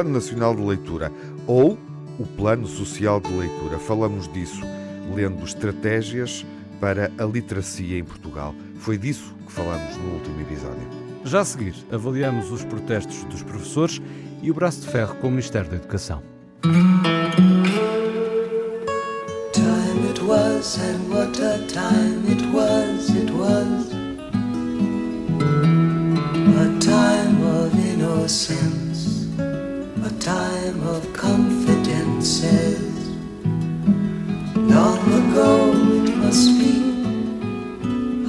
Plano Nacional de Leitura ou o Plano Social de Leitura. Falamos disso lendo estratégias para a literacia em Portugal. Foi disso que falamos no último episódio. Já a seguir, avaliamos os protestos dos professores e o braço de ferro com o Ministério da Educação. Time it was and what a time it was, it was A time of innocence,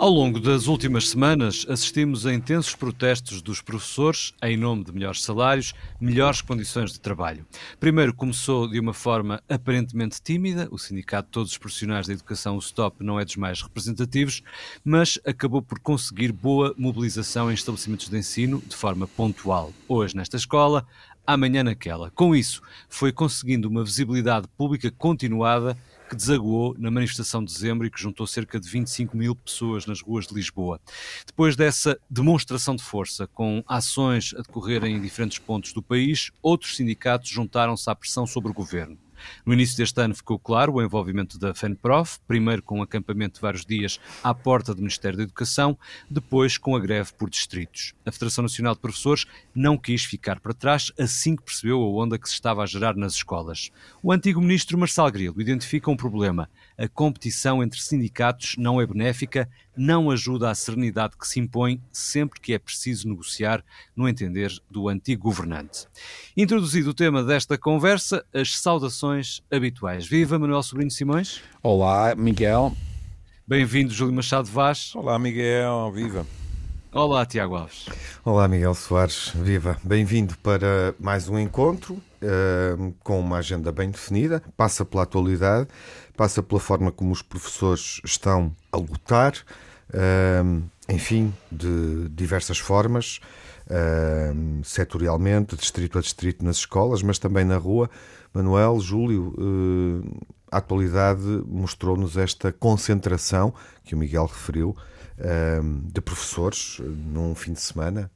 Ao longo das últimas semanas, assistimos a intensos protestos dos professores em nome de melhores salários, melhores condições de trabalho. Primeiro começou de uma forma aparentemente tímida, o Sindicato de Todos os Profissionais da Educação, o STOP, não é dos mais representativos, mas acabou por conseguir boa mobilização em estabelecimentos de ensino de forma pontual. Hoje nesta escola, amanhã naquela. Com isso, foi conseguindo uma visibilidade pública continuada que desaguou na manifestação de dezembro e que juntou cerca de 25 mil pessoas nas ruas de Lisboa. Depois dessa demonstração de força, com ações a decorrerem em diferentes pontos do país, outros sindicatos juntaram-se à pressão sobre o governo. No início deste ano ficou claro o envolvimento da FENPROF, primeiro com um acampamento de vários dias à porta do Ministério da Educação, depois com a greve por distritos. A Federação Nacional de Professores não quis ficar para trás assim que percebeu a onda que se estava a gerar nas escolas. O antigo ministro Marcelo Grilo identifica um problema a competição entre sindicatos não é benéfica, não ajuda à serenidade que se impõe sempre que é preciso negociar, no entender do antigo governante. Introduzido o tema desta conversa, as saudações habituais. Viva Manuel Sobrinho Simões. Olá, Miguel. Bem-vindo, Júlio Machado Vaz. Olá, Miguel. Viva. Olá, Tiago Alves. Olá, Miguel Soares. Viva. Bem-vindo para mais um encontro uh, com uma agenda bem definida. Passa pela atualidade, passa pela forma como os professores estão a lutar, enfim, de diversas formas, setorialmente, distrito a distrito nas escolas, mas também na rua. Manuel, Júlio, a atualidade mostrou-nos esta concentração que o Miguel referiu de professores num fim de semana.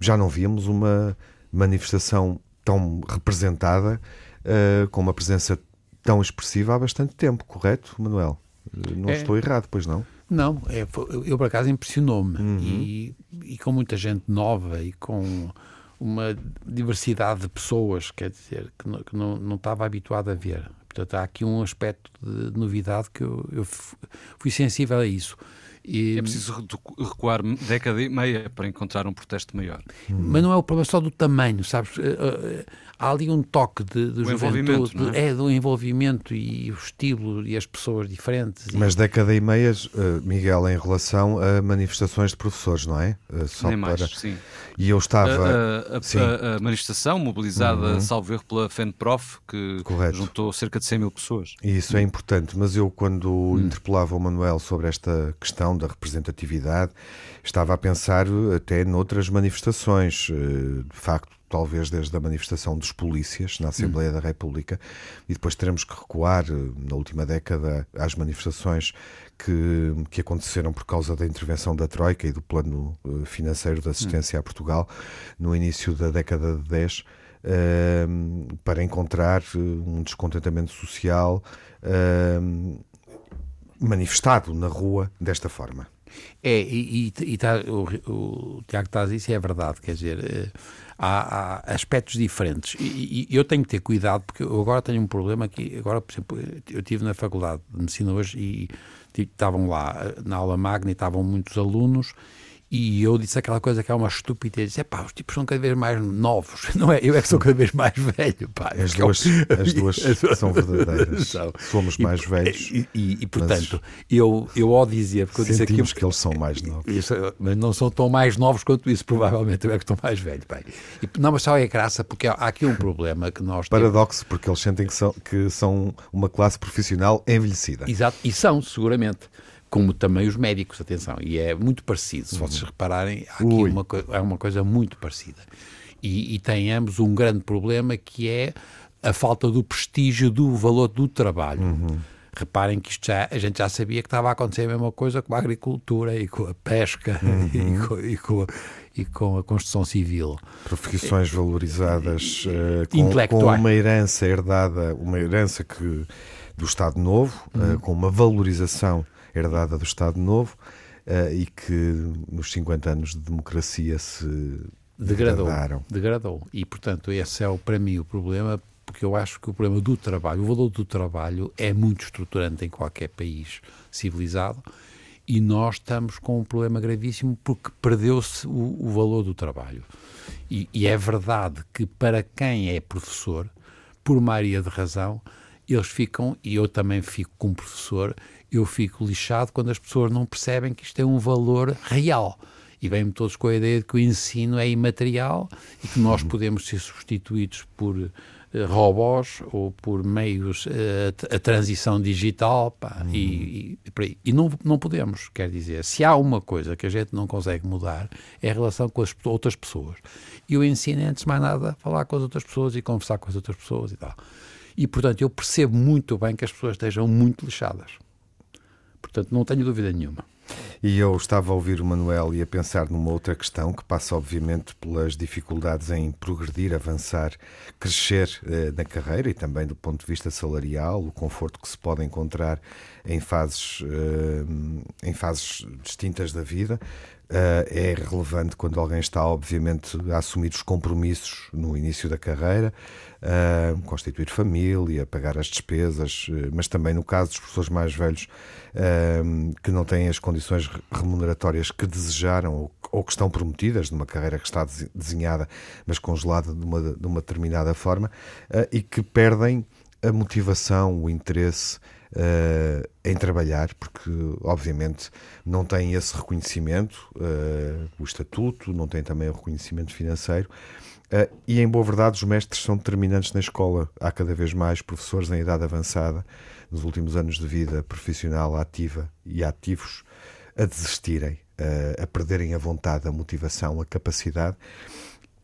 Já não víamos uma manifestação tão representada, uh, com uma presença tão expressiva há bastante tempo, correto, Manuel? Não é. estou errado, pois não? Não, é, eu por acaso impressionou-me uhum. e, e com muita gente nova e com uma diversidade de pessoas, quer dizer, que não, que não, não estava habituado a ver. Portanto, há aqui um aspecto de novidade que eu, eu fui sensível a isso. E... É preciso recuar década e meia para encontrar um protesto maior. Mas não é o problema só do tamanho, sabes? Eh, eh, há ali um toque de, de juventude, é? é? do envolvimento e o estilo e as pessoas diferentes. Mas década e meia, eh, Miguel, em relação a manifestações de professores, não é? Só Nem para... mais, sim. E eu estava. A, a, a, a manifestação mobilizada, uhum. salvo erro, pela FENPROF, que Correto. juntou cerca de 100 mil pessoas. Isso é importante, mas eu, quando uhum. interpelava o Manuel sobre esta questão da representatividade, estava a pensar até noutras manifestações. Eh, de facto, talvez desde a manifestação dos polícias na Assembleia uhum. da República, e depois teremos que recuar eh, na última década às manifestações que, que aconteceram por causa da intervenção da Troika e do plano eh, financeiro de assistência a Portugal no início da década de 10. Uh, eh, para encontrar eh, um descontentamento social uh, manifestado na rua desta forma. É, e, e, e tá, o, o Tiago está a dizer isso é verdade, quer dizer, há, há aspectos diferentes e, e, eu tenho que ter cuidado porque eu agora tenho um problema que, agora, por exemplo, eu estive na Faculdade de Medicina hoje e estavam lá eh, na aula magna estavam muitos alunos e eu disse aquela coisa que é uma estupidez. Disse, pá, os tipos são cada vez mais novos, não é? Eu é que sou cada vez mais velho, pá. As duas, as duas são verdadeiras. São. Somos mais e, velhos. E, e, e portanto, eu, eu ao dizer, porque eu disse aqui. que eles são mais novos. Isso, mas não são tão mais novos quanto isso, provavelmente. Eu é que estou mais velho, pá. E, não, mas só é graça, porque há aqui um problema que nós. Paradoxo, temos. porque eles sentem que são, que são uma classe profissional envelhecida. Exato, e são, seguramente como também os médicos, atenção, e é muito parecido, se vocês uhum. repararem, há aqui uma, é uma coisa muito parecida. E, e tem ambos um grande problema que é a falta do prestígio do valor do trabalho. Uhum. Reparem que isto já, a gente já sabia que estava a acontecer a mesma coisa com a agricultura e com a pesca uhum. e, com, e, com, e, com, a construção civil. Profissões valorizadas uh, com, com, uma herança herdada, uma herança que, do Estado Novo, uhum. uh, com uma valorização herdada do Estado Novo uh, e que nos 50 anos de democracia se degradou, degradaram. Degradou. E, portanto, esse é, o, para mim, o problema porque eu acho que o problema do trabalho, o valor do trabalho é muito estruturante em qualquer país civilizado e nós estamos com um problema gravíssimo porque perdeu-se o, o, valor do trabalho. E, e, é verdade que para quem é professor, por maioria de razão, eles ficam, e eu também fico como professor, eu fico lixado quando as pessoas não percebem que isto é um valor real. E vêm-me todos com a ideia de que o ensino é imaterial e que nós podemos ser substituídos por eh, robôs ou por meios eh, a, a transição digital pá, uhum. e, e, e, não, não podemos, quer dizer, se há uma coisa que a gente não consegue mudar é a relação com as outras pessoas. E o ensino é, antes de mais nada, falar com as outras pessoas e conversar com as outras pessoas e tal. E, portanto, eu percebo muito bem que as pessoas estejam muito lixadas. Portanto, não tenho dúvida nenhuma. E eu estava a ouvir o Manuel e a pensar numa outra questão que passa, obviamente, pelas dificuldades em progredir, avançar, crescer eh, na carreira e também do ponto de vista salarial, o conforto que se pode encontrar em fases, eh, em fases distintas da vida. Uh, é relevante quando alguém está, obviamente, a assumir os compromissos no início da carreira, uh, constituir família, pagar as despesas, uh, mas também no caso dos professores mais velhos que não têm as condições remuneratórias que desejaram ou, ou, que estão prometidas numa carreira que está desenhada, mas congelada de uma, de uma determinada forma, e que perdem a motivação, o interesse uh, em trabalhar, porque obviamente não tem esse reconhecimento, uh, o estatuto, não tem também o reconhecimento financeiro. Uh, e em boa verdade, os mestres são determinantes na escola. Há cada vez mais professores em idade avançada, nos últimos anos de vida profissional ativa e ativos, a desistirem, a perderem a vontade, a motivação, a capacidade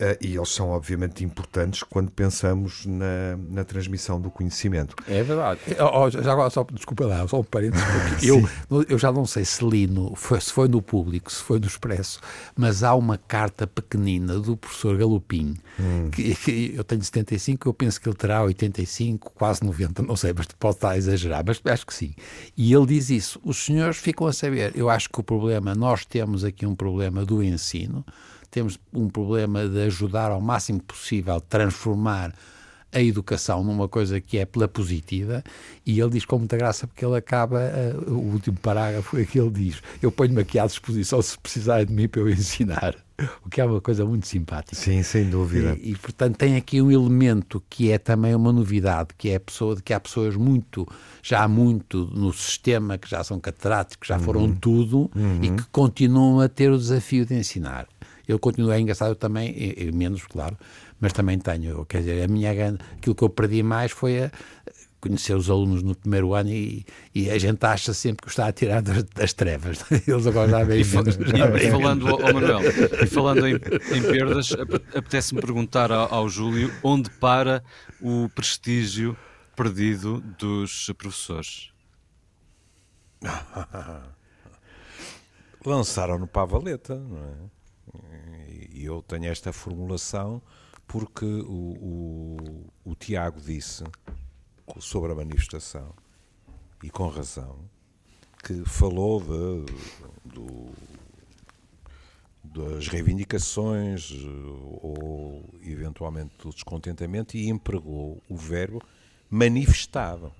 Uh, e eles são obviamente importantes quando pensamos na, na transmissão do conhecimento. É verdade. Oh, já agora, só, desculpa lá, só um parênteses, porque eu, eu já não sei se li, no, foi, se foi no público, se foi no Expresso, mas há uma carta pequenina do professor Galopim, hum. que, que, eu tenho 75, eu penso que ele terá 85, quase 90, não sei, mas pode estar a exagerar, mas acho que sim. E ele diz isso, os senhores ficam a saber, eu acho que o problema, nós temos aqui um problema do ensino, temos um problema de ajudar ao máximo possível a transformar a educação numa coisa que é pela positiva e ele diz com muita graça porque ele acaba uh, o último parágrafo é que ele diz eu ponho-me aqui à disposição se precisar de mim para eu ensinar o que é uma coisa muito simpática sim, sem dúvida e, e, portanto tem aqui um elemento que é também uma novidade que é a pessoa de que há pessoas muito já há muito no sistema que já são catedráticos já foram uhum. tudo uhum. e que continuam a ter o desafio de ensinar eu continuo, é engraçado também, e, menos, claro, mas também tenho, quer dizer, a minha aquilo que eu perdi mais foi a, conhecer os alunos no primeiro ano e, e, a gente acha sempre que está a tirar das, das trevas. Eles agora já veem menos. E, e falando, oh Manuel, e falando em, em perdas, apetece-me perguntar ao, ao Júlio onde para o prestígio perdido dos professores? Lançaram-no para a valeta, não é? E eu tenho esta formulação porque o, o, o Tiago disse sobre a manifestação, e com razão, que falou de, do, das reivindicações ou eventualmente do descontentamento e empregou o verbo manifestado.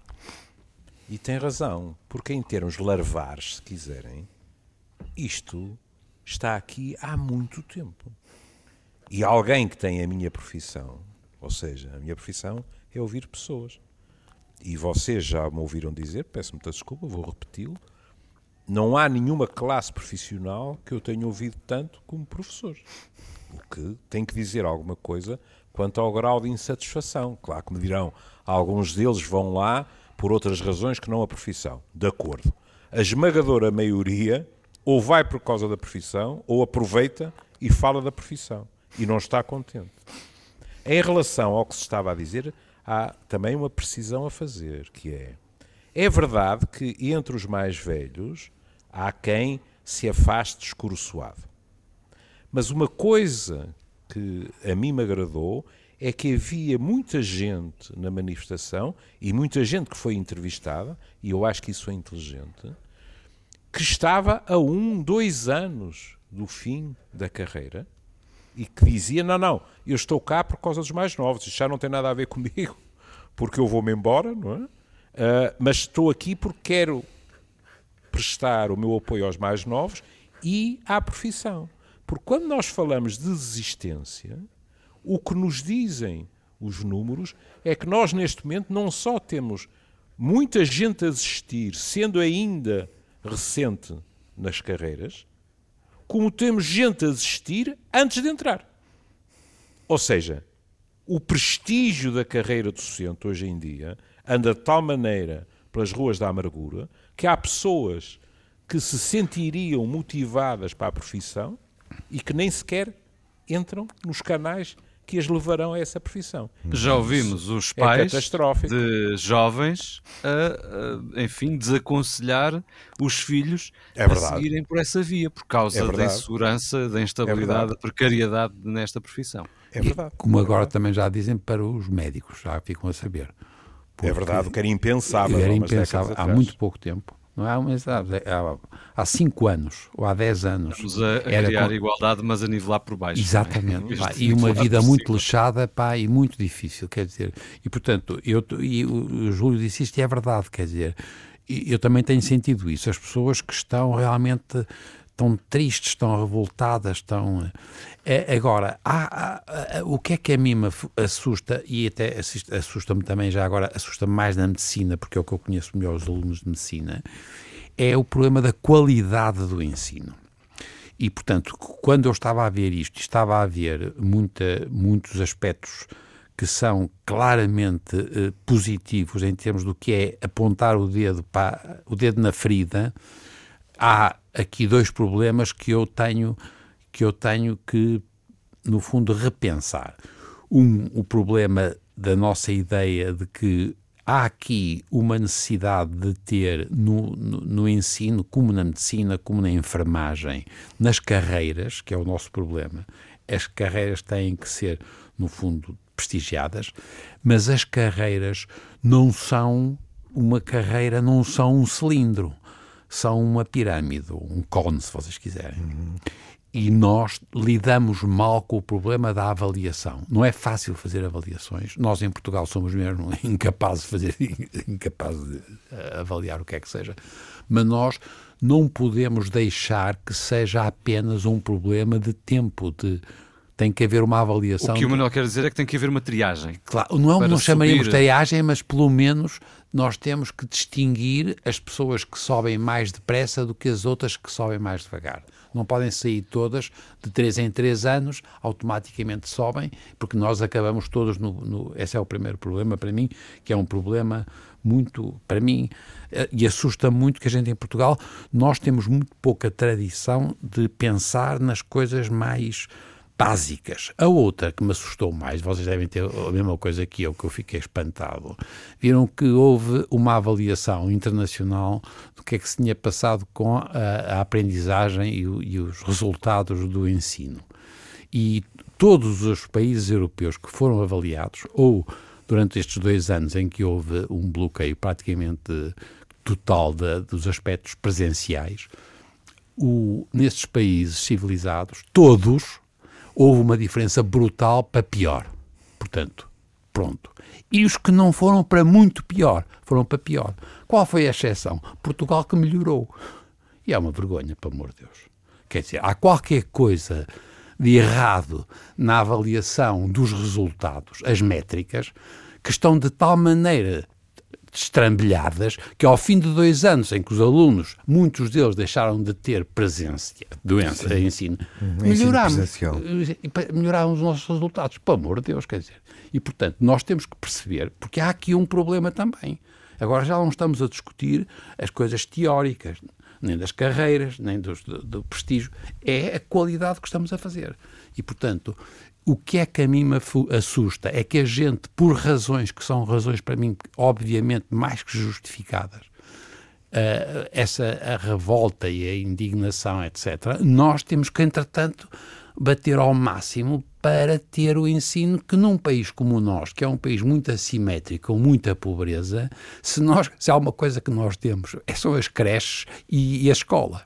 E tem razão, porque em termos larvares, se quiserem, isto está aqui há muito tempo. E alguém que tem a minha profissão, ou seja, a minha profissão é ouvir pessoas. E vocês já me ouviram dizer, peço muita desculpa, vou repeti-lo, não há nenhuma classe profissional que eu tenha ouvido tanto como professores. O que tem que dizer alguma coisa quanto ao grau de insatisfação. Claro que me dirão, alguns deles vão lá por outras razões que não a profissão. De acordo. A esmagadora maioria ou vai por causa da profissão, ou aproveita e fala da profissão e não está contente. Em relação ao que se estava a dizer, há também uma precisão a fazer, que é é verdade que entre os mais velhos há quem se afaste escoroçoado. Mas uma coisa que a mim me agradou é que havia muita gente na manifestação e muita gente que foi entrevistada, e eu acho que isso é inteligente, que estava a um, dois anos do fim da carreira e que dizia: Não, não, eu estou cá por causa dos mais novos, isto já não tem nada a ver comigo, porque eu vou-me embora, não é? Uh, mas estou aqui porque quero prestar o meu apoio aos mais novos e à profissão. Porque quando nós falamos de desistência, o que nos dizem os números é que nós, neste momento, não só temos muita gente a desistir, sendo ainda recente nas carreiras, como temos gente a desistir antes de entrar. Ou seja, o prestígio da carreira docente hoje em dia anda de tal maneira pelas ruas da amargura que há pessoas que se sentiriam motivadas para a profissão e que nem sequer entram nos canais que as levarão a essa profissão. Já ouvimos os é pais é de jovens a, a, enfim, desaconselhar os filhos é a seguirem por essa via, por causa é da insegurança, da instabilidade, da precariedade nesta profissão. É verdade. E, como agora também já dizem para os médicos, já ficam a saber. é verdade, o que era impensável. Era impensável há muito pouco tempo. Não é uma há, há cinco anos ou há dez anos. Estamos a, a era criar com... igualdade, mas a nivelar por baixo. Exatamente. Pá, e uma vida muito lixada pá, e muito difícil, quer dizer. E portanto, eu, e o Júlio disse isto e é verdade, quer dizer. Eu também tenho sentido isso. As pessoas que estão realmente estão tristes, estão revoltadas, estão. É, agora, há, há, há, o que é que a mim me assusta, e até assusta-me também já agora, assusta-me mais na medicina, porque é o que eu conheço melhor os alunos de medicina, é o problema da qualidade do ensino. E, portanto, quando eu estava a ver isto, estava a ver muita, muitos aspectos que são claramente eh, positivos em termos do que é apontar o dedo, para, o dedo na ferida, há aqui dois problemas que eu tenho que eu tenho que no fundo repensar. Um, o problema da nossa ideia de que há aqui uma necessidade de ter no, no, no, ensino, como na medicina, como na enfermagem, nas carreiras, que é o nosso problema, as carreiras têm que ser, no fundo, prestigiadas, mas as carreiras não são uma carreira, não são um cilindro são uma pirâmide, um cone, se vocês quiserem. Uhum. E nós lidamos mal com o problema da avaliação. Não é fácil fazer avaliações. Nós em Portugal somos mesmo incapazes de fazer, incapazes de eh, avaliar o que é que seja. Mas nós não podemos deixar que seja apenas um problema de tempo, de tem que haver uma avaliação. O que o Manuel quer dizer é que tem que haver uma triagem. Claro, não, não chamaríamos triagem, mas pelo menos nós temos que distinguir as pessoas que sobem mais depressa do que as outras que sobem mais devagar. Não podem sair todas de 3 em 3 anos, automaticamente sobem, porque nós acabamos todos no, no. Esse é o primeiro problema para mim, que é um problema muito, para mim, eh, e assusta muito que a gente em Portugal, nós temos muito pouca tradição de pensar nas coisas mais básicas. A outra que me assustou mais, vocês devem ter a mesma coisa que eu, que eu fiquei espantado, viram que houve uma avaliação internacional do que é que se tinha passado com a, a aprendizagem e, e os resultados do ensino. E todos os países europeus que foram avaliados, ou durante estes dois anos em que houve um bloqueio praticamente total de, dos aspectos presenciais, o, nesses países civilizados, todos houve uma diferença brutal para pior. Portanto, pronto. E os que não foram para muito pior, foram para pior. Qual foi a exceção? Portugal que melhorou. E é uma vergonha, pelo amor de Deus. Quer dizer, há qualquer coisa de errado na avaliação dos resultados, as métricas, que estão de tal maneira estrambelhadas que ao fim de dois anos em que os alunos, muitos deles deixaram de ter presença, doença, Sim. ensino, uhum. melhorámos, melhorámos os nossos resultados, pelo amor de Deus, quer dizer. E, portanto, nós temos que perceber, porque há aqui um problema também. Agora já não estamos a discutir as coisas teóricas, nem das carreiras, nem do, do prestígio, é a qualidade que estamos a fazer. E, portanto, o que é que a mim me assusta é que a gente, por razões que são razões para mim, obviamente, mais que justificadas, uh, essa a revolta e a indignação, etc., nós temos que, entretanto, bater ao máximo para ter o ensino que num país como o nosso, que é um país muito assimétrico, com muita pobreza, se, nós, se há uma coisa que nós temos, é são as creches e, e a escola.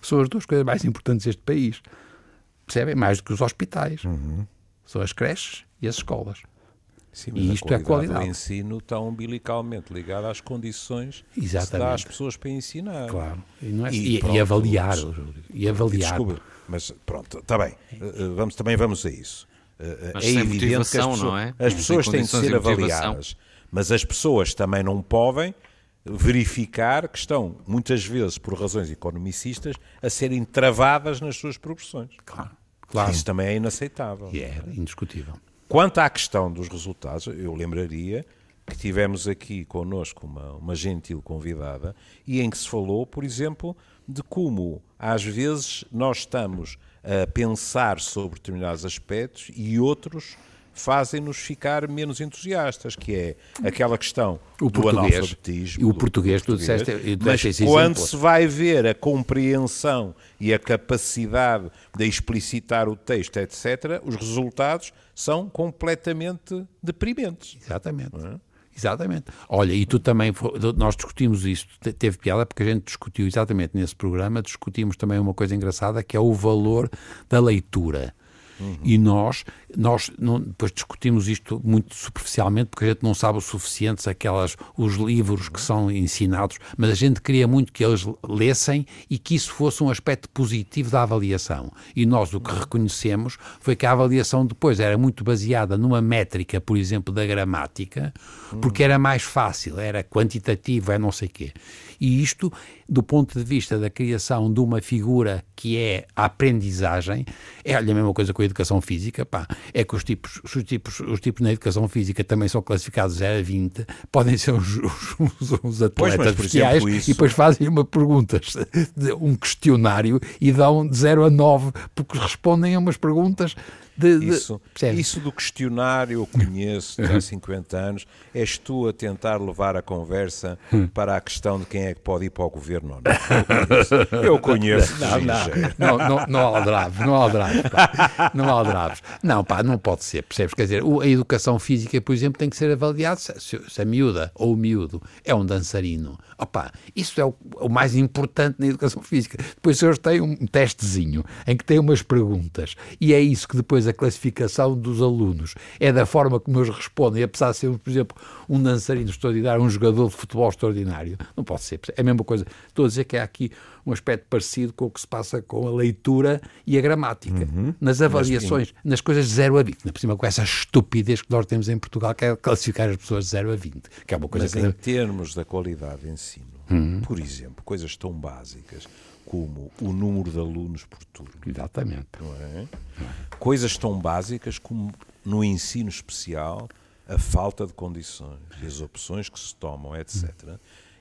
São as duas coisas mais importantes deste país. Percebem? Mais do que os hospitais. Uhum. São as creches e as escolas. Sim, e isto é qualidade. O ensino está umbilicalmente ligado às condições Exatamente. que se dá às pessoas para ensinar. Claro. E, é, e, e, e avaliar. E avaliar. Desculpa, mas pronto, está bem. Eh, eh, vamos, também vamos a isso. Eh, mas é evidente que as pessoas, não é? as pessoas têm de ser avaliadas. Mas as pessoas também não podem verificar que estão, muitas vezes, por razões economicistas, a serem travadas nas suas progressões. Claro. claro. Isso também é inaceitável. E é indiscutível. Quanto à questão dos resultados, eu lembraria que tivemos aqui connosco uma, uma gentil convidada e em que se falou, por exemplo, de como às vezes nós estamos a pensar sobre determinados aspectos e outros fazem-nos ficar menos entusiastas, que é aquela questão o do analfabetismo. E o português, tu disseste, mas quando se vai ver a compreensão e a capacidade de explicitar o texto, etc., os resultados são completamente deprimentes. Exatamente. É? Exatamente. Olha, e tu também, nós discutimos isso, teve piada porque a gente discutiu exatamente nesse programa, discutimos também uma coisa engraçada que é o valor da leitura. Uhum. E nós, nós não, depois discutimos isto muito superficialmente, porque a gente não sabe o suficiente aquelas, os livros que são ensinados, mas a gente queria muito que eles lessem e que isso fosse um aspecto positivo da avaliação. E nós o que reconhecemos foi que a avaliação depois era muito baseada numa métrica, por exemplo, da gramática, porque era mais fácil, era quantitativo, é não sei quê. E isto, do ponto de vista da criação de uma figura que é a aprendizagem, é a mesma coisa com a educação física, pá, é que os tipos, os tipos, os tipos na educação física também são classificados 0 a 20, podem ser os, os, os atletas bestiais e depois fazem uma pergunta, um questionário e dão de 0 a 9, porque respondem a umas perguntas de, de, isso, isso do questionário eu conheço há 50 anos. És tu a tentar levar a conversa hum. para a questão de quem é que pode ir para o governo ou não. Eu conheço. Não, não, não, não, não aldraves, não aldraves, pá. Não aldraves. Não, pá, não pode ser, percebes? Quer dizer, a educação física, por exemplo, tem que ser avaliada se, se a miúda ou o miúdo é um dançarino. Opa, isso é o, o mais importante na educação física. Depois eles têm um testezinho em que têm umas perguntas e é isso que depois depois a classificação dos alunos é da forma como eles respondem, apesar de ser, por exemplo, um dançarino extraordinário, um jogador de futebol extraordinário. Não pode ser. É a mesma coisa. Estou a dizer que há aqui um aspecto parecido com o que se passa com a leitura e a gramática. Uhum. Nas avaliações, nas coisas de 0 a 20. Na por cima, com essa estupidez que nós temos em Portugal, que é classificar as pessoas de 0 a 20. Que é uma coisa Mas que... em termos da qualidade de ensino, uhum. por exemplo, coisas tão básicas como o número de alunos por turno. Exatamente. É? Coisas tão básicas como no ensino especial a falta de condições as opções que se tomam, etc.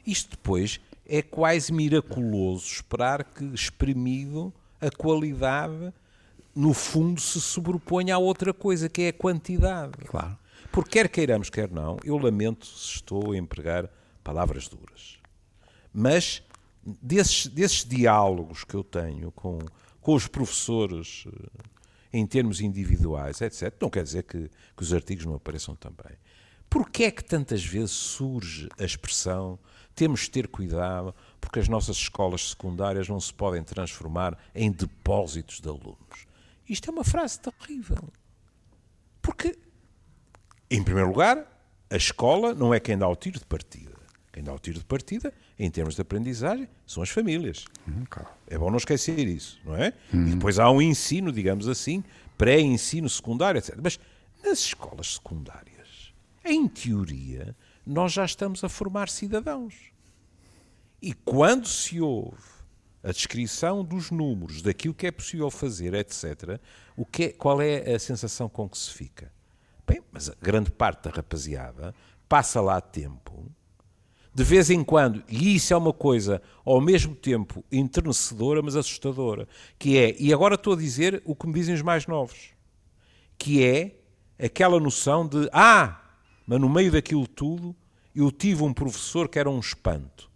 Isto depois é quase miraculoso esperar que, exprimido, a qualidade, no fundo, se sobreponha a outra coisa, que é a quantidade. Claro. Porque quer queiramos, quer não, eu lamento se estou a empregar palavras duras. Mas desses, desses diálogos que eu tenho com, com os professores eh, em termos individuais, etc., não quer dizer que, que os artigos não apareçam também. Porquê é que tantas vezes surge a expressão temos de ter cuidado porque as nossas escolas secundárias não se podem transformar em depósitos de alunos? Isto é uma frase terrível. Porque, em primeiro lugar, a escola não é quem dá o tiro de partida. Quem dá o tiro de partida, em termos de aprendizagem, são as famílias. Hum, é bom não esquecer isso, não é? Hum. E depois há um ensino, digamos assim, pré-ensino secundário, etc. Mas nas escolas secundárias, em teoria, nós já estamos a formar cidadãos. E quando se ouve a descrição dos números, daquilo que é possível fazer, etc., o que é, qual é a sensação com que se fica? Bem, mas a grande parte da rapaziada passa lá tempo de vez em quando, e isso é uma coisa ao mesmo tempo enternecedora, mas assustadora, que é, e agora estou a dizer o que me dizem os mais novos, que é aquela noção de ah, mas no meio daquilo tudo eu tive um professor que era um espanto.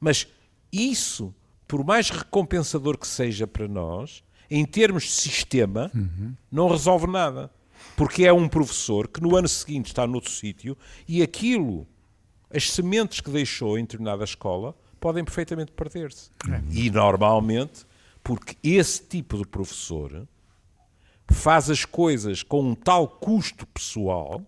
Mas isso, por mais recompensador que seja para nós, em termos de sistema, uhum. não resolve nada. Porque é um professor que no ano seguinte está noutro sítio e aquilo, as sementes que deixou em determinada escola, podem perfeitamente perder-se. É. E normalmente, porque esse tipo de professor faz as coisas com um tal custo pessoal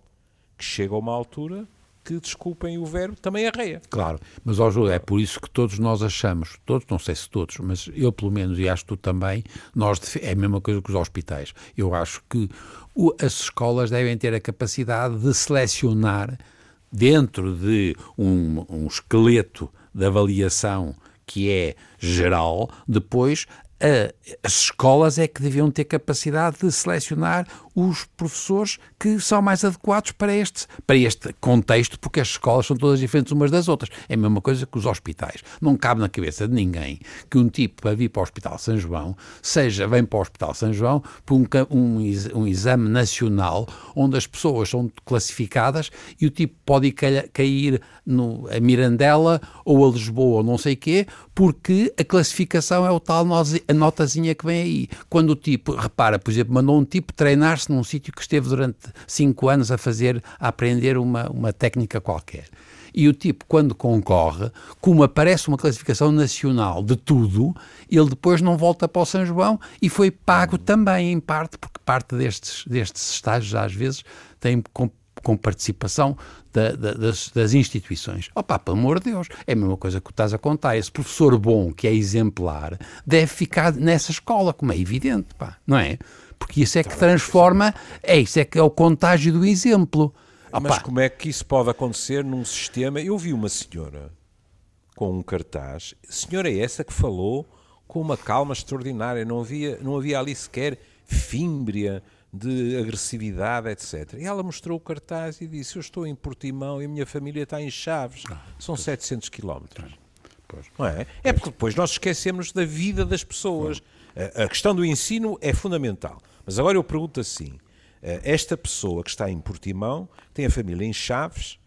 que chega a uma altura que, desculpem o verbo, também arreia. Claro, mas ó Júlio, é por isso que todos nós achamos, todos, não sei se todos, mas eu pelo menos, e acho que tu também, nós é a mesma coisa que os hospitais. Eu acho que o, as escolas devem ter a capacidade de selecionar dentro de um, um esqueleto de avaliação que é geral, depois a, as escolas é que deviam ter capacidade de selecionar os professores que são mais adequados para este, para este contexto, porque as escolas são todas diferentes umas das outras. É a mesma coisa que os hospitais. Não cabe na cabeça de ninguém que um tipo para vir para o Hospital São João seja, vem para o Hospital São João por um, um, um exame nacional onde as pessoas são classificadas e o tipo pode ir cair no, a Mirandela ou a Lisboa ou não sei quê, porque a classificação é o tal notazinha que vem aí. Quando o tipo, repara, por exemplo, mandou um tipo treinar-se num sítio que esteve durante cinco anos a fazer, a aprender uma, uma técnica qualquer. E o tipo, quando concorre, como aparece uma classificação nacional de tudo, ele depois não volta para o São João e foi pago também, em parte, porque parte destes, destes estágios, às vezes, tem com participação da, da, das, das, instituições. Opa, pelo amor de Deus, é a mesma coisa que estás a contar. Esse professor bom, que é exemplar, deve ficar nessa escola, como é evidente, pá, não é? Porque isso é que transforma, é isso é que é o contágio do exemplo. Opa. Mas como é que isso pode acontecer num sistema? Eu vi uma senhora com um cartaz, senhora é essa que falou com uma calma extraordinária, não havia, não havia ali sequer fímbria, de agressividade, etc. E ela mostrou o cartaz e disse: Eu estou em Portimão e a minha família está em Chaves. Ah, São pois. 700 quilómetros. Não é? É porque depois nós esquecemos da vida das pessoas. A questão do ensino é fundamental. Mas agora eu pergunto assim: eh, esta pessoa que está em Portimão tem a família em Chaves,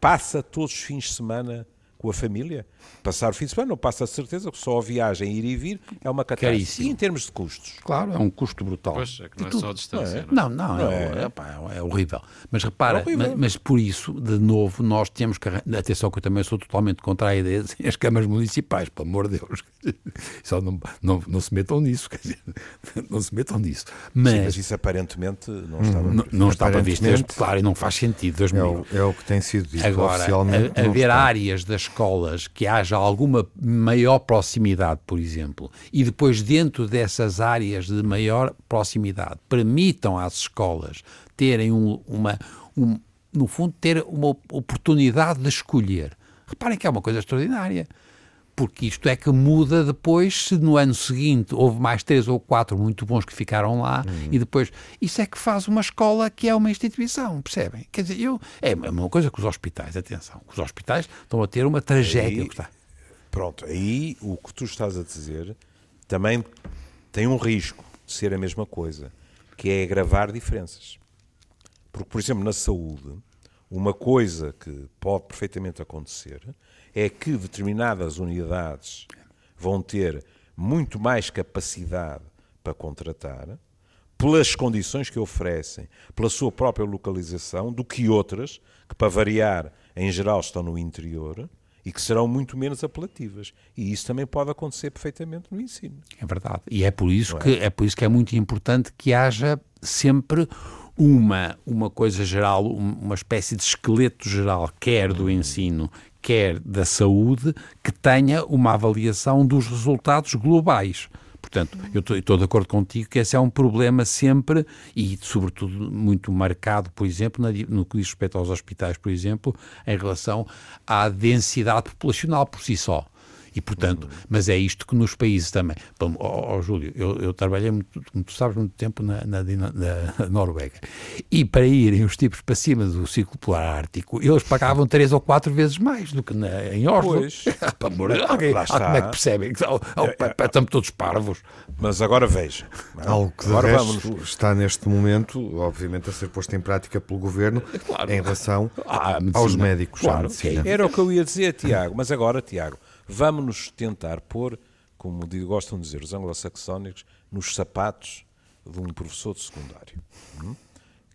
passa todos os fins de semana com a família, passar o fim de semana, não passa a certeza que só a viagem, ir e vir, é uma catástrofe. E em termos de custos? Claro, é um custo brutal. Pois, é que não é só a distância. Não, é? não, não, não é, é, é, é, horrível. Mas repara, é mas, mas, por isso, de novo, nós temos que. Atenção, que eu também sou totalmente contra a ideia de as câmaras municipais, pelo amor de Deus. Só não, não, não se metam nisso, quer dizer, não se metam nisso. Mas, Sim, mas isso aparentemente não estava não, não estava visto, claro, e não faz sentido. Deus é, o, é o que tem sido dito Agora, oficialmente. A, haver áreas das escolas que haja alguma maior proximidade, por exemplo, e depois dentro dessas áreas de maior proximidade permitam às escolas terem um, uma, um, no fundo, ter uma oportunidade de escolher. Reparem que é uma coisa extraordinária porque isto é que muda depois se no ano seguinte houve mais três ou quatro muito bons que ficaram lá uhum. e depois isso é que faz uma escola que é uma instituição, percebem? Quer dizer, eu, é a mesma coisa que os hospitais, atenção, os hospitais estão a ter uma tragédia. Aí, pronto, aí o que tu estás a dizer também tem um risco de ser a mesma coisa, que é agravar diferenças. Porque, por exemplo, na saúde, uma coisa que pode perfeitamente acontecer é que determinadas unidades vão ter muito mais capacidade para contratar, pelas condições que oferecem, pela sua própria localização, do que outras, que para variar, em geral estão no interior e que serão muito menos apelativas. E isso também pode acontecer perfeitamente no ensino. É verdade. E é por isso, é? que, é por isso que é muito importante que haja sempre uma, uma coisa geral, uma espécie de esqueleto geral, quer do ensino, quer da saúde, que tenha uma avaliação dos resultados globais. Portanto, eu estou de acordo contigo que esse é um problema sempre e, sobretudo, muito marcado, por exemplo, no que diz respeito aos hospitais, por exemplo, em relação à densidade populacional por si só. E, portanto, uhum. mas é isto que nos países também. Ó, oh, Júlio, eu, eu, trabalhei, muito, como tu sabes, muito tempo na, na, na, Noruega. E para irem os tipos para cima do ciclo polar ártico, eles pagavam três ou quatro vezes mais do que na, em Oslo. Pois. para morrer. Alguém, ah, como é que percebem? É, estamos todos parvos. Mas agora veja. Algo que agora vamos... está neste momento, obviamente, a ser posto em prática pelo governo claro. em relação ah, aos médicos. Claro, Era o que eu ia dizer, Tiago. Mas agora, Tiago, vamos nos tentar pôr, como gostam de dizer os anglo-saxónicos, nos sapatos de um professor de secundário hum?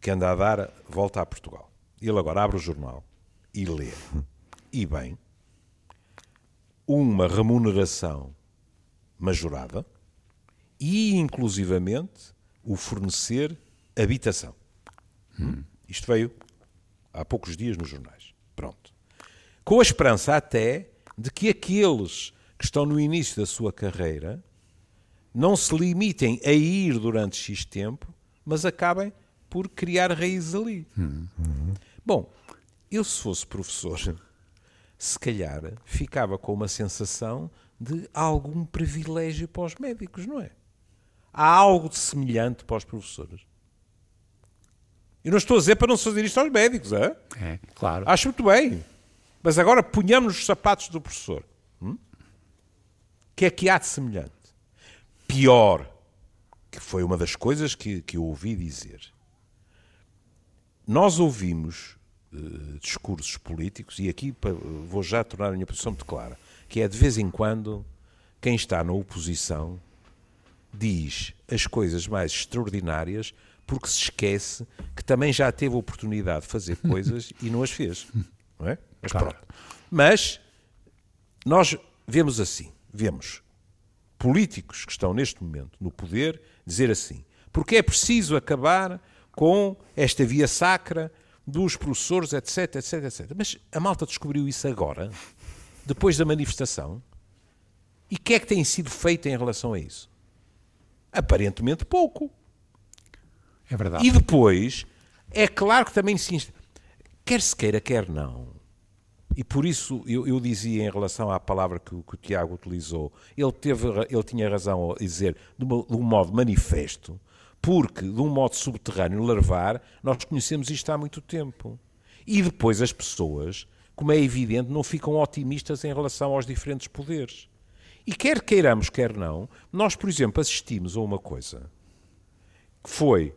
que anda a dar volta a Portugal. Ele agora abre o jornal e lê. E bem, uma remuneração majorada e, inclusivamente, o fornecer habitação. Hum. Isto veio há poucos dias nos jornais. Pronto. Com a esperança até de que aqueles que estão no início da sua carreira não se limitem a ir durante X tempo, mas acabem por criar raízes ali. Hum. Bom, eu se fosse professor, se calhar ficava com uma sensação de algum privilégio para os médicos, não é? Há algo de semelhante para os professores. E não estou a dizer para não fazer isto aos médicos, é? É, claro. Acho muito bem. Mas agora ponhamos os sapatos do professor. Hum? que é que há de semelhante? Pior, que foi uma das coisas que, que eu ouvi dizer. Nós ouvimos uh, discursos políticos, e aqui vou já tornar a minha posição muito clara, que é de vez em quando quem está na oposição diz as coisas mais extraordinárias porque se esquece que também já teve a oportunidade de fazer coisas e não as fez. Não é? Mas claro. pronto. Mas nós vemos assim, vemos políticos que estão neste momento no poder dizer assim, porque é preciso acabar com esta via sacra dos professores, etc, etc, etc. Mas a malta descobriu isso agora, depois da manifestação. E o que é que tem sido feito em relação a isso? Aparentemente pouco. É verdade. E depois, é claro que também se. Quer se queira, quer não. E por isso eu, eu dizia em relação à palavra que, que, o Tiago utilizou, ele, teve, ele tinha razão a dizer de, uma, de um modo manifesto, porque de um modo subterrâneo, larvar, nós conhecemos isto há muito tempo. E depois as pessoas, como é evidente, não ficam otimistas em relação aos diferentes poderes. E quer queiramos, quer não, nós, por exemplo, assistimos a uma coisa que foi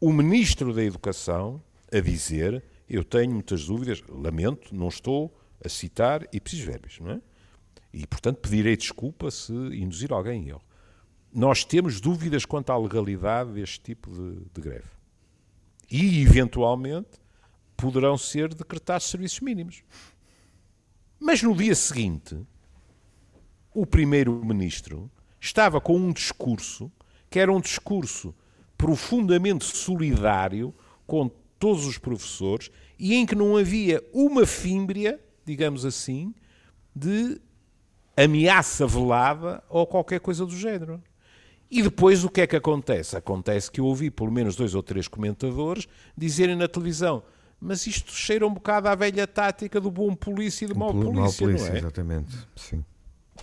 o Ministro da Educação a dizer: Eu tenho muitas dúvidas, lamento, não estou a citar ipsis verbis, não é? E, portanto, pedirei desculpa se induzir alguém em erro nós temos dúvidas quanto à legalidade deste tipo de, de greve. E, eventualmente, poderão ser decretados serviços mínimos. Mas no dia seguinte, o primeiro-ministro estava com um discurso que era um discurso profundamente solidário com todos os professores e em que não havia uma fímbria, digamos assim, de ameaça velada ou qualquer coisa do género. E depois o que é que acontece? Acontece que eu ouvi pelo menos dois ou três comentadores dizerem na televisão mas isto cheira um bocado à velha tática do bom polícia e do mau polícia, mau polícia, não é? Exatamente, sim.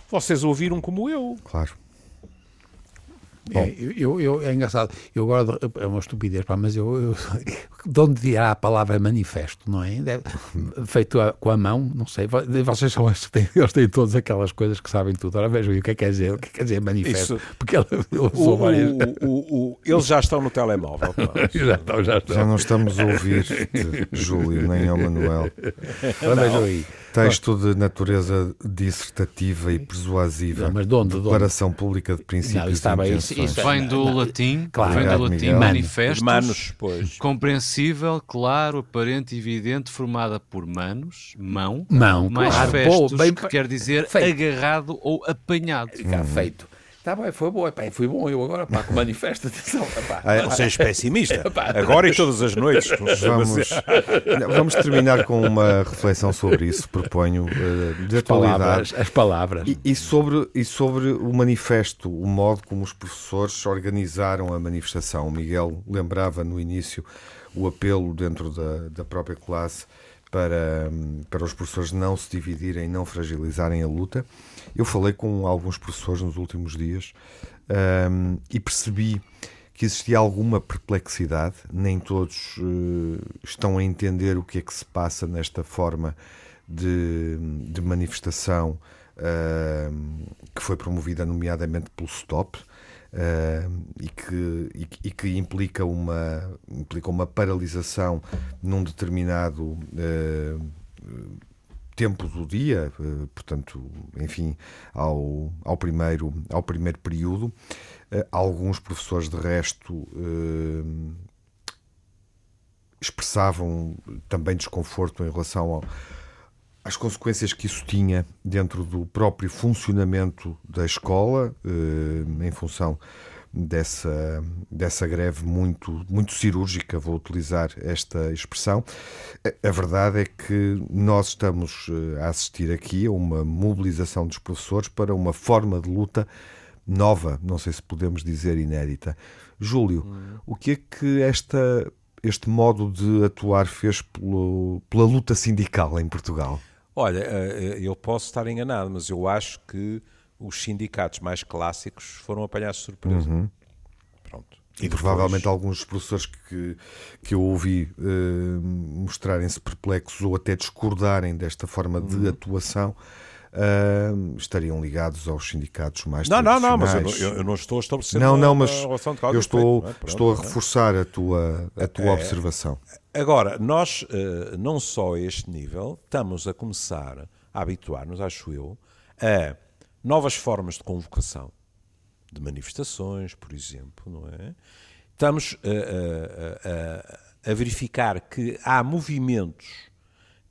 Vocês ouviram como eu. Claro. É, eu, eu, é engraçado, eu agora é uma estupidez, pá, mas eu, eu de onde virá a palavra manifesto, não é? Deve, feito a, com a mão, não sei, vocês são eles têm, eles têm todas aquelas coisas que sabem tudo. Ora vejam o que é que quer dizer, o que é quer dizer manifesto, Isso. porque ele, ele o, várias... o, o, eles já estão no telemóvel. já, estão, já, estão. já não estamos a ouvir Júlio nem ao Manuel. Ora vejam aí. Texto de natureza dissertativa e persuasiva. Não, mas de onde? Declaração de onde? pública de princípios não, está bem, isso, isso, Vem do não, latim, claro. vem do latim manifesto, manos, pois. compreensível, claro, aparente, evidente, formada por manos, mão, mão mais claro, festos, bem, que quer dizer feito. agarrado ou apanhado. Fica feito. Tá bom, foi bom, pá, foi bom eu agora, pá, com manifesta atenção. Pá. Ah, você é pessimista. agora e todas as noites. Vamos, vamos terminar com uma reflexão sobre isso, proponho, uh, de as palavras, as palavras. E, e, sobre, e sobre o manifesto, o modo como os professores organizaram a manifestação. O Miguel lembrava no início o apelo dentro da, da própria classe para, para os professores não se dividirem, não fragilizarem a luta. Eu falei com alguns professores nos últimos dias um, e percebi que existia alguma perplexidade, nem todos uh, estão a entender o que é que se passa nesta forma de, de manifestação uh, que foi promovida nomeadamente pelo STOP. Uh, e, que, e, e, que implica uma, implica uma paralisação num determinado uh, tempo do dia, uh, portanto, enfim, ao, ao, primeiro, ao primeiro período. alguns professores, de resto, expressavam também desconforto em relação ao as consequências que isso tinha dentro do próprio funcionamento da escola, eh, em função dessa, dessa greve muito, muito cirúrgica, vou utilizar esta expressão. A verdade é que nós estamos eh, a assistir aqui a uma mobilização dos professores para uma forma de luta nova, não sei se podemos dizer inédita. Júlio, hum. o que é que esta, este modo de atuar fez pelo, pela luta sindical em Portugal? Olha, eh, eh, eu posso estar enganado, mas eu acho que os sindicatos mais clássicos foram apanhados de surpresa. Uhum. Pronto. E, e depois... provavelmente alguns professores que, que eu ouvi uh, mostrarem-se perplexos ou até discordarem desta forma uhum. de atuação uh, estariam ligados aos sindicatos mais não, Não, não, mas eu não, eu não estou a estabelecer não, não, mas eu estou, é? Pronto, estou a é? reforçar a tua, a tua é, observação. Agora, nós, uh, não só a este nível, estamos a começar a habituar-nos, acho eu, a novas formas de convocação de manifestações, por exemplo, não é? Estamos a, a, a, a verificar que há movimentos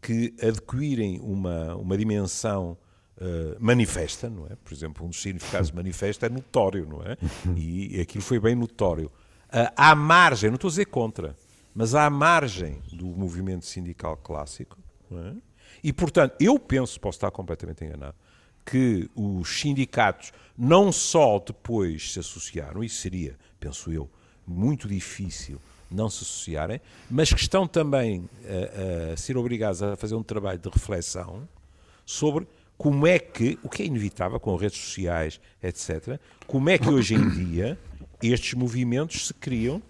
que adquirem uma, uma dimensão uh, manifesta, não é? Por exemplo, um dos significados manifesta é notório, não é? E aquilo foi bem notório. Uh, à margem, não estou a dizer contra, mas à margem do movimento sindical clássico, é? e portanto, eu penso, posso estar completamente enganado, que os sindicatos não só depois se associaram, isso seria, penso eu, muito difícil não se associarem, mas que estão também a, a ser obrigados a fazer um trabalho de reflexão sobre como é que, o que é inevitável com redes sociais, etc., como é que hoje em dia estes movimentos se criam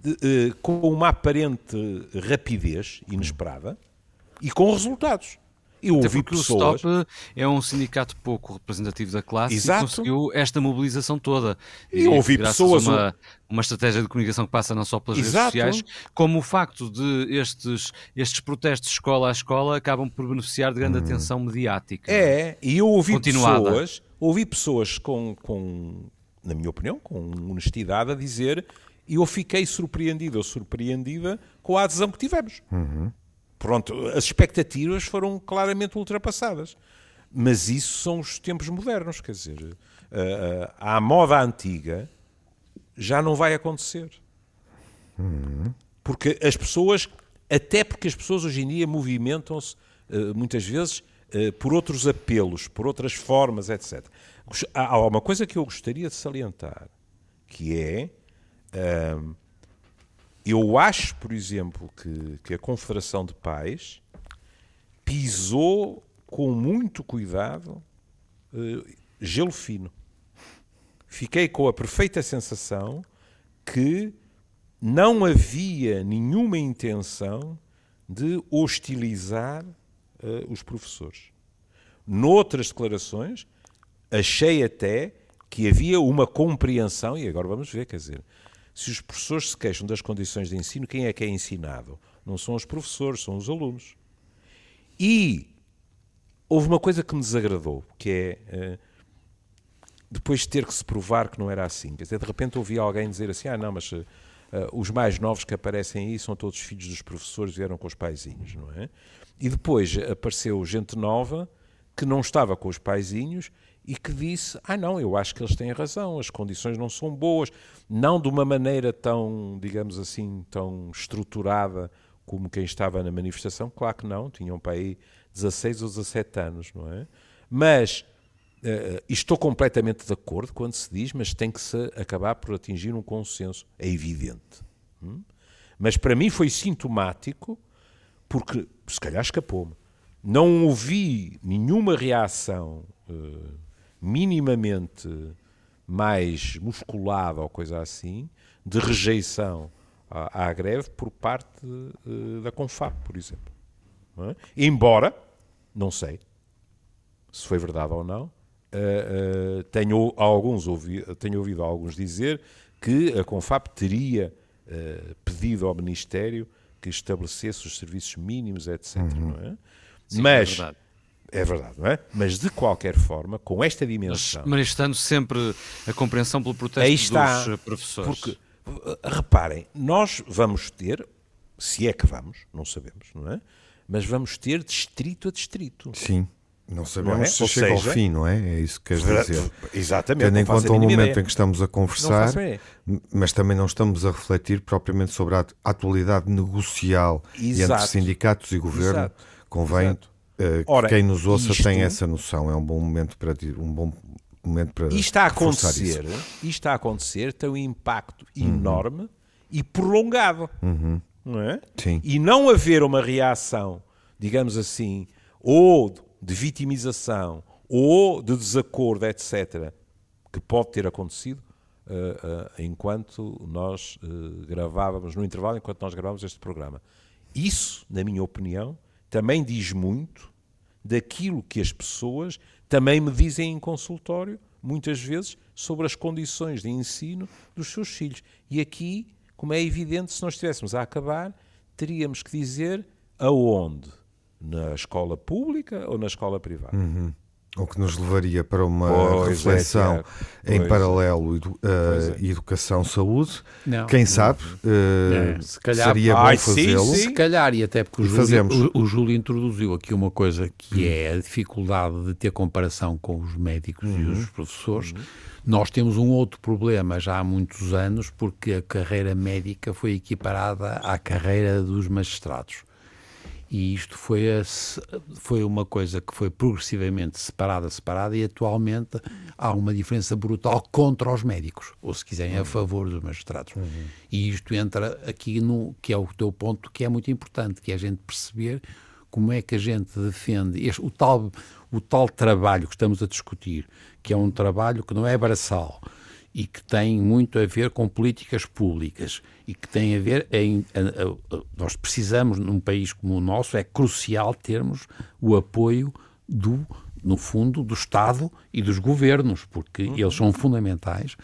de, uh, com uma aparente rapidez inesperada e com resultados. Eu ouvi Até porque pessoas... o STOP é um sindicato pouco representativo da classe Exato. e conseguiu esta mobilização toda. E eu ouvi pessoas... Uma, uma estratégia de comunicação que passa não só pelas Exato. redes sociais, como o facto de estes, estes protestos escola a escola acabam por beneficiar de grande hum. atenção mediática. É, e eu ouvi continuada. pessoas, ouvi pessoas com, com, na minha opinião, com honestidade a dizer e eu fiquei surpreendido ou surpreendida com a adesão que tivemos. Uhum. Pronto, as expectativas foram claramente ultrapassadas. Mas isso são os tempos modernos, quer dizer, a, a, a moda antiga já não vai acontecer. Porque as pessoas, até porque as pessoas hoje em dia movimentam-se uh, muitas vezes uh, por outros apelos, por outras formas, etc. Há uma coisa que eu gostaria de salientar, que é uh, eu acho, por exemplo, que, que a Confederação de Pais pisou com muito cuidado uh, gelo fino. Fiquei com a perfeita sensação que não havia nenhuma intenção de hostilizar uh, os professores. Noutras declarações, achei até que havia uma compreensão, e agora vamos ver, quer dizer, se os professores se queixam das condições de ensino, quem é que é ensinado? Não são os professores, são os alunos. E houve uma coisa que me desagradou, que é uh, depois de ter que se provar que não era assim. Quer dizer, de repente ouvi alguém dizer assim: ah, não, mas uh, os mais novos que aparecem aí são todos filhos dos professores, vieram com os paizinhos, não é? E depois apareceu gente nova que não estava com os paizinhos e que disse: Ah, não, eu acho que eles têm razão, as condições não são boas, não de uma maneira tão, digamos assim, tão estruturada como quem estava na manifestação, claro que não, tinham para aí 16 ou 17 anos, não é? Mas uh, estou completamente de acordo quando se diz, mas tem que se acabar por atingir um consenso, é evidente. Hum? Mas para mim foi sintomático porque se calhar escapou-me. Não ouvi nenhuma reação uh, minimamente mais musculada ou coisa assim de rejeição à, à greve por parte uh, da Confab, por exemplo. Não é? Embora, não sei se foi verdade ou não, uh, tenho, alguns ouvi, tenho ouvido alguns dizer que a Confab teria pedido ao Ministério que estabelecesse os serviços mínimos, etc. Uhum. Não é? Sim, é Mas. É. É verdade, não é? Mas de qualquer forma, com esta dimensão. Mas estando sempre a compreensão pelo protesto Aí está, dos professores. Porque, reparem, nós vamos ter, se é que vamos, não sabemos, não é? Mas vamos ter distrito a distrito. Sim. Não sabemos não é? se Ou chega seja, ao fim, não é? É isso que queres dizer. Exatamente. Tendo em conta o momento ideia. em que estamos a conversar, mas também não estamos a refletir propriamente sobre a atualidade negocial Exato. entre sindicatos e governo. Exato. Convém Exato. Uh, Ora, que quem nos ouça isto, tenha essa noção. É um bom momento para um bom momento para isto está a acontecer. Isto está a acontecer tem um impacto uhum. enorme e prolongado, uhum. não é? Sim. E não haver uma reação, digamos assim, ou de vitimização ou de desacordo, etc., que pode ter acontecido uh, uh, enquanto nós gravávamos, no intervalo, enquanto nós gravávamos este programa. Isso, na minha opinião, também diz muito daquilo que as pessoas também me dizem em consultório, muitas vezes, sobre as condições de ensino dos seus filhos. E aqui, como é evidente, se nós estivéssemos a acabar, teríamos que dizer aonde na escola pública ou na escola privada. Uhum. O que nos levaria para uma pois é, reflexão é, em paralelo edu uh, é. educação-saúde. Quem sabe uh, é. se calhar, seria bom fazê-lo. Se calhar, e até porque o Júlio, o, o Júlio, introduziu aqui uma coisa que é a dificuldade de ter comparação com os médicos uhum. e os professores. Uhum. Nós temos um outro problema já há muitos anos, porque a carreira médica foi equiparada à carreira dos magistrados. E isto foi, a, foi uma coisa que foi progressivamente separada, separada, e atualmente há uma diferença brutal contra os médicos, ou se quiserem, a uhum. favor dos magistrados. Uhum. E isto entra aqui no que é o teu ponto, que é muito importante, que é a gente perceber como é que a gente defende este, o, tal, o tal trabalho que estamos a discutir, que é um trabalho que não é braçal, e que tem muito a ver com políticas públicas e que tem a ver em a, a, a, nós precisamos num país como o nosso é crucial termos o apoio do no fundo do Estado e dos governos porque uhum. eles são fundamentais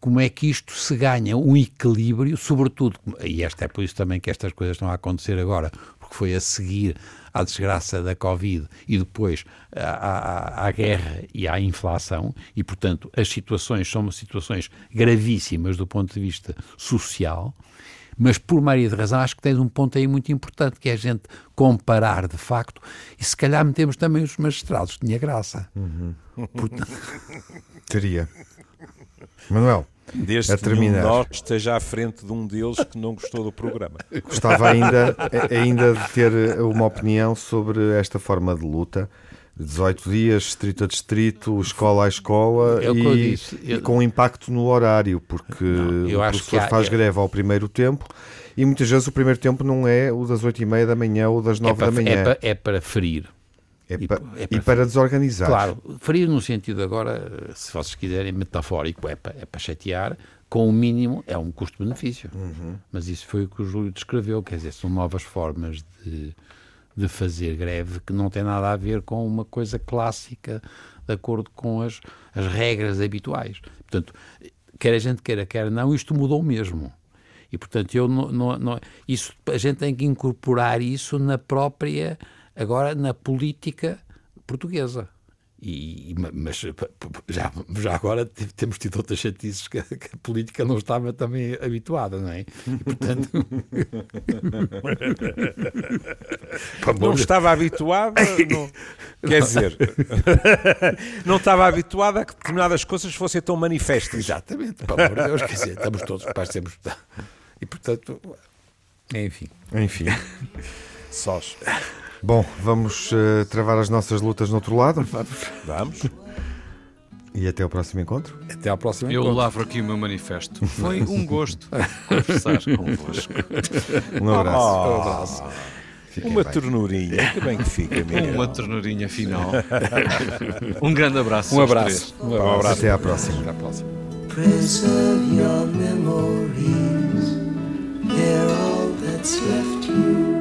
como é que isto se ganha um equilíbrio sobretudo e esta é por isso também que estas coisas estão a acontecer agora porque foi a seguir à desgraça da Covid e depois à, à, à, guerra e à inflação, e portanto as situações são situações gravíssimas do ponto de vista social, mas por maioria de razão acho que tens um ponto aí muito importante, que é a gente comparar de facto, e se calhar metemos também os magistrados, tinha graça. Uhum. Portanto... Teria. Manuel. Desde a terminar. que nós esteja à frente de um deles que não gostou do programa. Gostava ainda, ainda de ter uma opinião sobre esta forma de luta. 18 dias, distrito a distrito, escola a escola é e, disse, eu... e, com impacto no horário, porque não, o professor há, faz é... greve ao primeiro tempo e muitas vezes o primeiro tempo não é o das 8 e meia da manhã ou das 9 é para, da manhã. É para, é para ferir. É e, pa, é para, e para desorganizar. Claro, ferir no sentido agora, se vocês quiserem, metafórico, é para, é para chatear, com o mínimo é um custo-benefício. Uhum. Mas isso foi o que o Júlio descreveu, quer dizer, são novas formas de, de fazer greve que não tem nada a ver com uma coisa clássica de acordo com as, as regras habituais. Portanto, quer a gente queira, quer não, isto mudou mesmo. E, portanto, eu não, não, não, isso, a gente tem que incorporar isso na própria agora na política portuguesa. E, mas já, já agora temos tido outras chatices que, que, a política não estava também habituada, não é? E, portanto... não estava habituada, não... quer dizer, não estava habituada a que determinadas coisas fossem tão manifestas. Exatamente, pelo amor de Deus, quer dizer, estamos todos para sermos. E portanto, enfim. Enfim. Sós. Bom, vamos uh, travar as nossas lutas no outro lado. Vamos. Vamos. E até ao próximo encontro. Até ao próximo Eu encontro. lavro aqui o meu manifesto. Foi um gosto conversar convosco. Um abraço. Oh, um abraço. Uma bem. ternurinha. Que bem que fica, Miguel. Uma ternurinha final. um grande abraço. Um abraço. Um abraço. Um abraço. Até à próxima. Até à próxima. Preserve your memories. They're all that's left you.